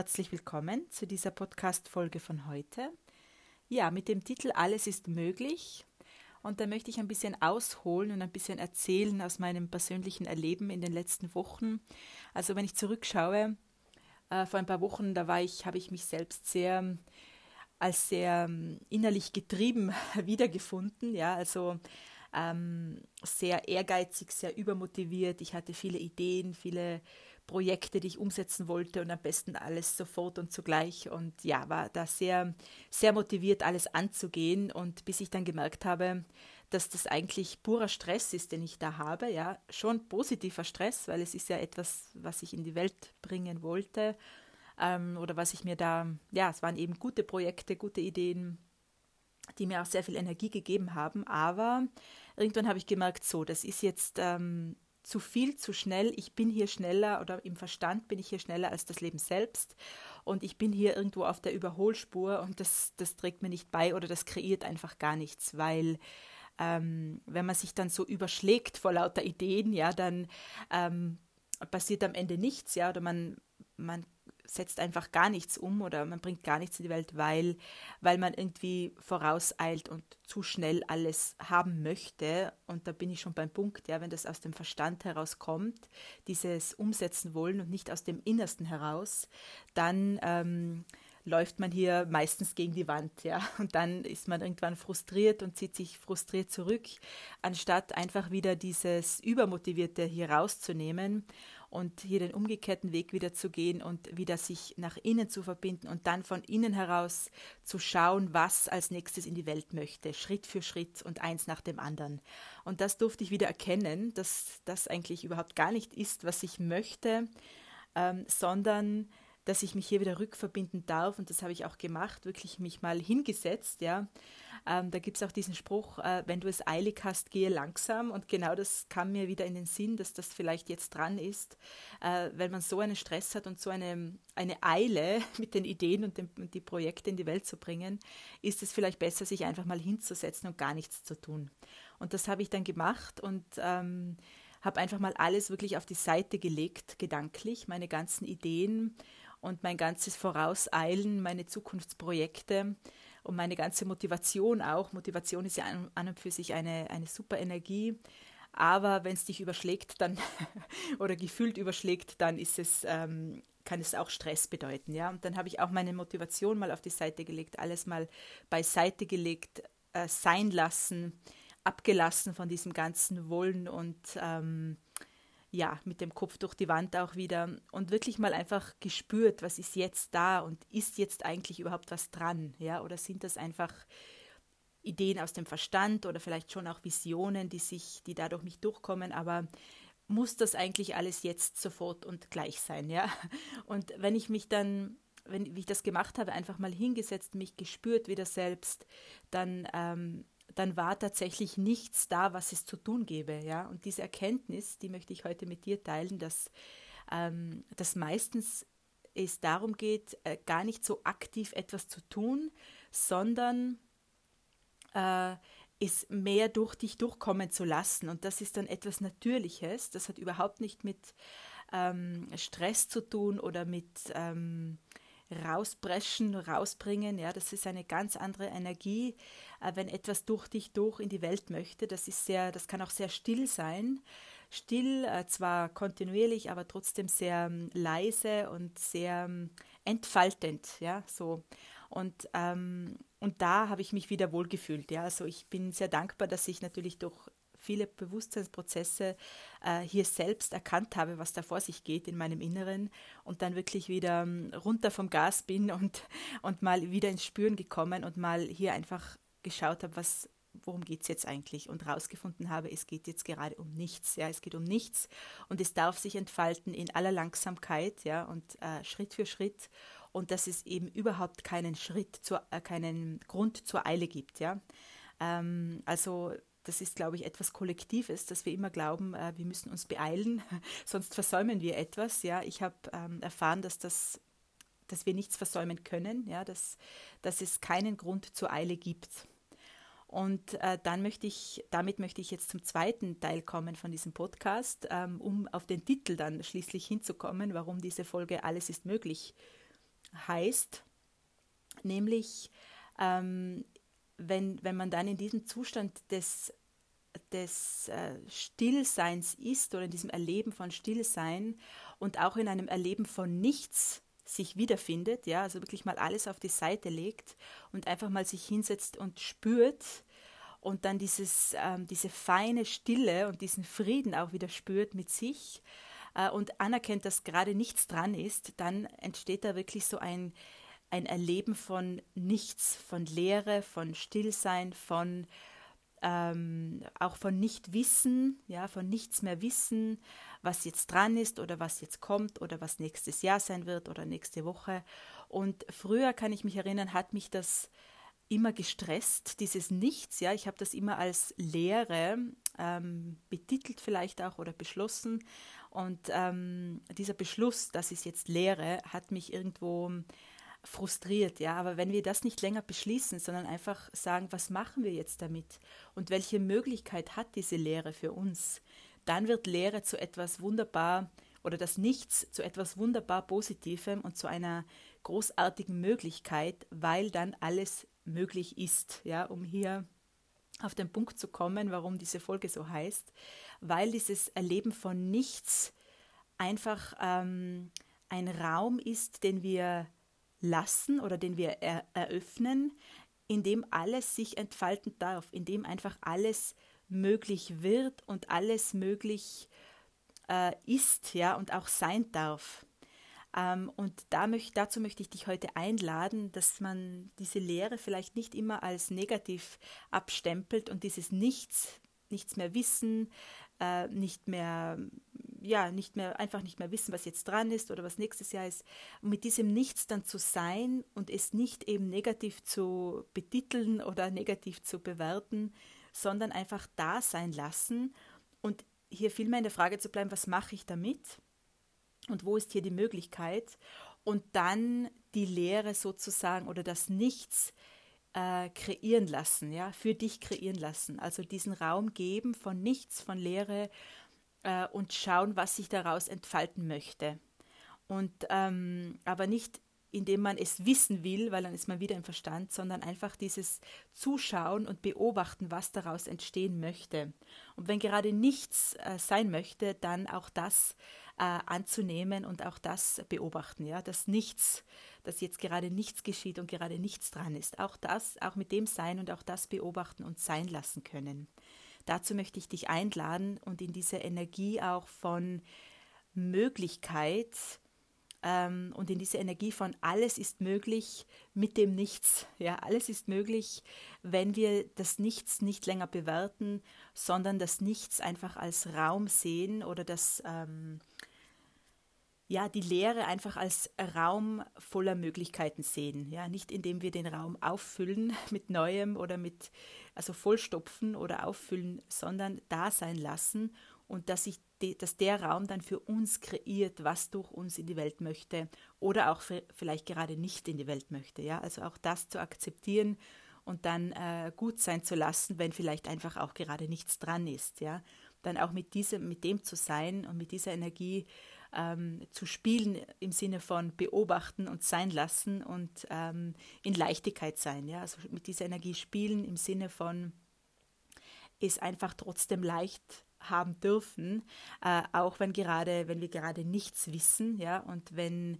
herzlich willkommen zu dieser Podcast-Folge von heute. Ja, mit dem Titel Alles ist möglich. Und da möchte ich ein bisschen ausholen und ein bisschen erzählen aus meinem persönlichen Erleben in den letzten Wochen. Also wenn ich zurückschaue, äh, vor ein paar Wochen, da war ich, habe ich mich selbst sehr als sehr ähm, innerlich getrieben wiedergefunden. Ja, also ähm, sehr ehrgeizig, sehr übermotiviert. Ich hatte viele Ideen, viele Projekte, die ich umsetzen wollte und am besten alles sofort und zugleich. Und ja, war da sehr, sehr motiviert, alles anzugehen. Und bis ich dann gemerkt habe, dass das eigentlich purer Stress ist, den ich da habe. Ja, schon positiver Stress, weil es ist ja etwas, was ich in die Welt bringen wollte. Ähm, oder was ich mir da, ja, es waren eben gute Projekte, gute Ideen, die mir auch sehr viel Energie gegeben haben. Aber irgendwann habe ich gemerkt, so, das ist jetzt ähm, zu viel, zu schnell. Ich bin hier schneller oder im Verstand bin ich hier schneller als das Leben selbst. Und ich bin hier irgendwo auf der Überholspur und das, das trägt mir nicht bei oder das kreiert einfach gar nichts, weil ähm, wenn man sich dann so überschlägt vor lauter Ideen, ja, dann ähm, passiert am Ende nichts, ja, oder man, man setzt einfach gar nichts um oder man bringt gar nichts in die Welt, weil, weil man irgendwie vorauseilt und zu schnell alles haben möchte. Und da bin ich schon beim Punkt, ja, wenn das aus dem Verstand herauskommt, dieses umsetzen wollen und nicht aus dem Innersten heraus, dann ähm, läuft man hier meistens gegen die Wand, ja. Und dann ist man irgendwann frustriert und zieht sich frustriert zurück, anstatt einfach wieder dieses Übermotivierte hier rauszunehmen und hier den umgekehrten Weg wieder zu gehen und wieder sich nach innen zu verbinden und dann von innen heraus zu schauen, was als nächstes in die Welt möchte, Schritt für Schritt und eins nach dem anderen. Und das durfte ich wieder erkennen, dass das eigentlich überhaupt gar nicht ist, was ich möchte, ähm, sondern dass ich mich hier wieder rückverbinden darf und das habe ich auch gemacht, wirklich mich mal hingesetzt, ja, ähm, da gibt es auch diesen Spruch, äh, wenn du es eilig hast, gehe langsam. Und genau das kam mir wieder in den Sinn, dass das vielleicht jetzt dran ist. Äh, wenn man so einen Stress hat und so eine, eine Eile mit den Ideen und, dem, und die Projekte in die Welt zu bringen, ist es vielleicht besser, sich einfach mal hinzusetzen und gar nichts zu tun. Und das habe ich dann gemacht und ähm, habe einfach mal alles wirklich auf die Seite gelegt, gedanklich, meine ganzen Ideen und mein ganzes Vorauseilen, meine Zukunftsprojekte und meine ganze Motivation auch. Motivation ist ja an, und für sich eine, eine super Energie. Aber wenn es dich überschlägt, dann oder gefühlt überschlägt, dann ist es, ähm, kann es auch Stress bedeuten. Ja? Und dann habe ich auch meine Motivation mal auf die Seite gelegt, alles mal beiseite gelegt, äh, sein lassen, abgelassen von diesem ganzen Wollen und ähm, ja, mit dem Kopf durch die Wand auch wieder und wirklich mal einfach gespürt, was ist jetzt da und ist jetzt eigentlich überhaupt was dran, ja, oder sind das einfach Ideen aus dem Verstand oder vielleicht schon auch Visionen, die sich, die dadurch nicht durchkommen, aber muss das eigentlich alles jetzt sofort und gleich sein, ja? Und wenn ich mich dann, wenn ich das gemacht habe, einfach mal hingesetzt, mich gespürt wieder selbst, dann ähm, dann war tatsächlich nichts da, was es zu tun gäbe. Ja? Und diese Erkenntnis, die möchte ich heute mit dir teilen, dass, ähm, dass meistens es darum geht, äh, gar nicht so aktiv etwas zu tun, sondern äh, es mehr durch dich durchkommen zu lassen. Und das ist dann etwas Natürliches. Das hat überhaupt nicht mit ähm, Stress zu tun oder mit ähm, rauspreschen, rausbringen. Ja, das ist eine ganz andere Energie, äh, wenn etwas durch dich durch in die Welt möchte. Das ist sehr, das kann auch sehr still sein. Still, äh, zwar kontinuierlich, aber trotzdem sehr ähm, leise und sehr ähm, entfaltend, ja, so. Und, ähm, und da habe ich mich wieder wohlgefühlt. Ja, also ich bin sehr dankbar, dass ich natürlich durch viele Bewusstseinsprozesse äh, hier selbst erkannt habe, was da vor sich geht in meinem Inneren und dann wirklich wieder ähm, runter vom Gas bin und, und mal wieder ins Spüren gekommen und mal hier einfach geschaut habe, was, worum geht es jetzt eigentlich und rausgefunden habe, es geht jetzt gerade um nichts. Ja, es geht um nichts und es darf sich entfalten in aller Langsamkeit ja, und äh, Schritt für Schritt und dass es eben überhaupt keinen Schritt, zur, äh, keinen Grund zur Eile gibt. Ja. Ähm, also das ist, glaube ich, etwas Kollektives, dass wir immer glauben, äh, wir müssen uns beeilen, sonst versäumen wir etwas. Ja, ich habe ähm, erfahren, dass das dass wir nichts versäumen können, ja, dass, dass es keinen Grund zur Eile gibt. Und äh, dann möchte ich, damit möchte ich jetzt zum zweiten Teil kommen von diesem Podcast, ähm, um auf den Titel dann schließlich hinzukommen, warum diese Folge Alles ist möglich heißt, nämlich ähm, wenn, wenn man dann in diesem Zustand des, des äh, Stillseins ist oder in diesem Erleben von Stillsein und auch in einem Erleben von nichts sich wiederfindet, ja, also wirklich mal alles auf die Seite legt und einfach mal sich hinsetzt und spürt und dann dieses, ähm, diese feine Stille und diesen Frieden auch wieder spürt mit sich äh, und anerkennt, dass gerade nichts dran ist, dann entsteht da wirklich so ein ein Erleben von nichts, von Leere, von Stillsein, von ähm, auch von Nichtwissen, ja, von nichts mehr wissen, was jetzt dran ist oder was jetzt kommt oder was nächstes Jahr sein wird oder nächste Woche. Und früher kann ich mich erinnern, hat mich das immer gestresst, dieses Nichts, ja, ich habe das immer als Leere ähm, betitelt vielleicht auch oder beschlossen. Und ähm, dieser Beschluss, das ist jetzt Leere, hat mich irgendwo frustriert, ja. Aber wenn wir das nicht länger beschließen, sondern einfach sagen, was machen wir jetzt damit? Und welche Möglichkeit hat diese Lehre für uns, dann wird Lehre zu etwas wunderbar oder das Nichts zu etwas wunderbar Positivem und zu einer großartigen Möglichkeit, weil dann alles möglich ist, ja, um hier auf den Punkt zu kommen, warum diese Folge so heißt, weil dieses Erleben von Nichts einfach ähm, ein Raum ist, den wir lassen oder den wir er eröffnen, in dem alles sich entfalten darf, in dem einfach alles möglich wird und alles möglich äh, ist, ja, und auch sein darf. Ähm, und da möcht, dazu möchte ich dich heute einladen, dass man diese Lehre vielleicht nicht immer als negativ abstempelt und dieses Nichts, nichts mehr wissen, äh, nicht mehr, ja, nicht mehr, einfach nicht mehr wissen, was jetzt dran ist oder was nächstes Jahr ist. Und mit diesem Nichts dann zu sein und es nicht eben negativ zu betiteln oder negativ zu bewerten, sondern einfach da sein lassen und hier vielmehr in der Frage zu bleiben, was mache ich damit und wo ist hier die Möglichkeit und dann die Lehre sozusagen oder das Nichts äh, kreieren lassen, ja, für dich kreieren lassen. Also diesen Raum geben von nichts, von Leere äh, und schauen, was sich daraus entfalten möchte. Und ähm, aber nicht indem man es wissen will, weil dann ist man wieder im Verstand, sondern einfach dieses Zuschauen und Beobachten, was daraus entstehen möchte. Und wenn gerade nichts äh, sein möchte, dann auch das äh, anzunehmen und auch das beobachten, ja, dass nichts, dass jetzt gerade nichts geschieht und gerade nichts dran ist. Auch das, auch mit dem sein und auch das beobachten und sein lassen können. Dazu möchte ich dich einladen und in diese Energie auch von Möglichkeit, ähm, und in diese Energie von alles ist möglich mit dem Nichts. Ja, alles ist möglich, wenn wir das Nichts nicht länger bewerten, sondern das Nichts einfach als Raum sehen oder das ähm, ja, die Leere einfach als Raum voller Möglichkeiten sehen. Ja, nicht indem wir den Raum auffüllen mit Neuem oder mit, also vollstopfen oder auffüllen, sondern da sein lassen und dass, ich de, dass der Raum dann für uns kreiert, was durch uns in die Welt möchte oder auch für, vielleicht gerade nicht in die Welt möchte. Ja, also auch das zu akzeptieren und dann äh, gut sein zu lassen, wenn vielleicht einfach auch gerade nichts dran ist. Ja, dann auch mit diesem, mit dem zu sein und mit dieser Energie ähm, zu spielen im Sinne von beobachten und sein lassen und ähm, in Leichtigkeit sein. Ja, also mit dieser Energie spielen im Sinne von es einfach trotzdem leicht haben dürfen, äh, auch wenn gerade, wenn wir gerade nichts wissen, ja, und wenn,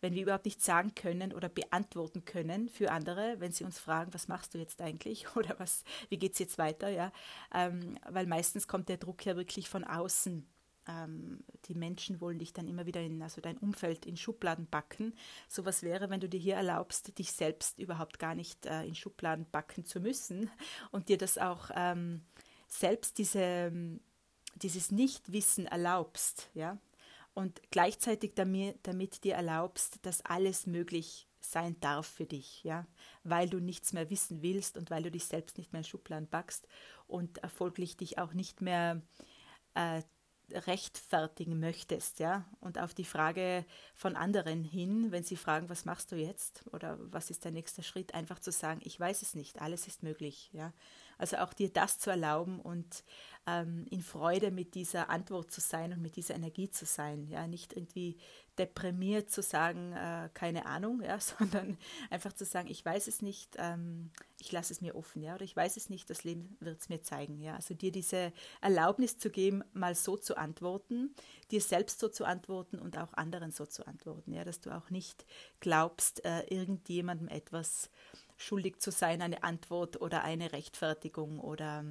wenn wir überhaupt nichts sagen können oder beantworten können für andere, wenn sie uns fragen, was machst du jetzt eigentlich oder was, wie geht's jetzt weiter, ja, ähm, weil meistens kommt der Druck ja wirklich von außen. Ähm, die Menschen wollen dich dann immer wieder in, also dein Umfeld in Schubladen backen. So was wäre, wenn du dir hier erlaubst, dich selbst überhaupt gar nicht äh, in Schubladen backen zu müssen und dir das auch ähm, selbst diese dieses Nichtwissen erlaubst, ja, und gleichzeitig damit, damit dir erlaubst, dass alles möglich sein darf für dich, ja, weil du nichts mehr wissen willst und weil du dich selbst nicht mehr in Schubladen backst und erfolglich dich auch nicht mehr äh, rechtfertigen möchtest, ja, und auf die Frage von anderen hin, wenn sie fragen, was machst du jetzt oder was ist der nächste Schritt, einfach zu sagen, ich weiß es nicht, alles ist möglich, ja, Also auch dir das zu erlauben und ähm, in Freude mit dieser Antwort zu sein und mit dieser Energie zu sein. Ja, nicht irgendwie deprimiert zu sagen, äh, keine Ahnung, ja, sondern einfach zu sagen, ich weiß es nicht, ähm, ich lasse es mir offen, ja, oder ich weiß es nicht, das Leben wird es mir zeigen, ja. Also dir diese Erlaubnis zu geben, mal so zu antworten, dir selbst so zu antworten und auch anderen so zu antworten, ja, dass du auch nicht glaubst, äh, irgendjemandem etwas schuldig zu sein, eine Antwort oder eine Rechtfertigung oder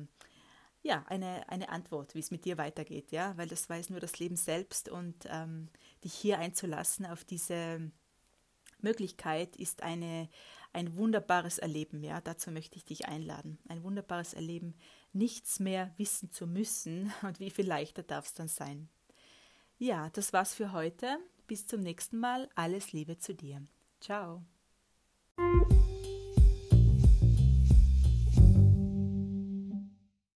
ja, eine, eine Antwort, wie es mit dir weitergeht, ja, weil das weiß nur das Leben selbst und ähm, dich hier einzulassen auf diese Möglichkeit ist eine, ein wunderbares Erleben, ja, dazu möchte ich dich einladen. Ein wunderbares Erleben, nichts mehr wissen zu müssen und wie viel leichter darf es dann sein. Ja, das war's für heute. Bis zum nächsten Mal. Alles Liebe zu dir. Ciao.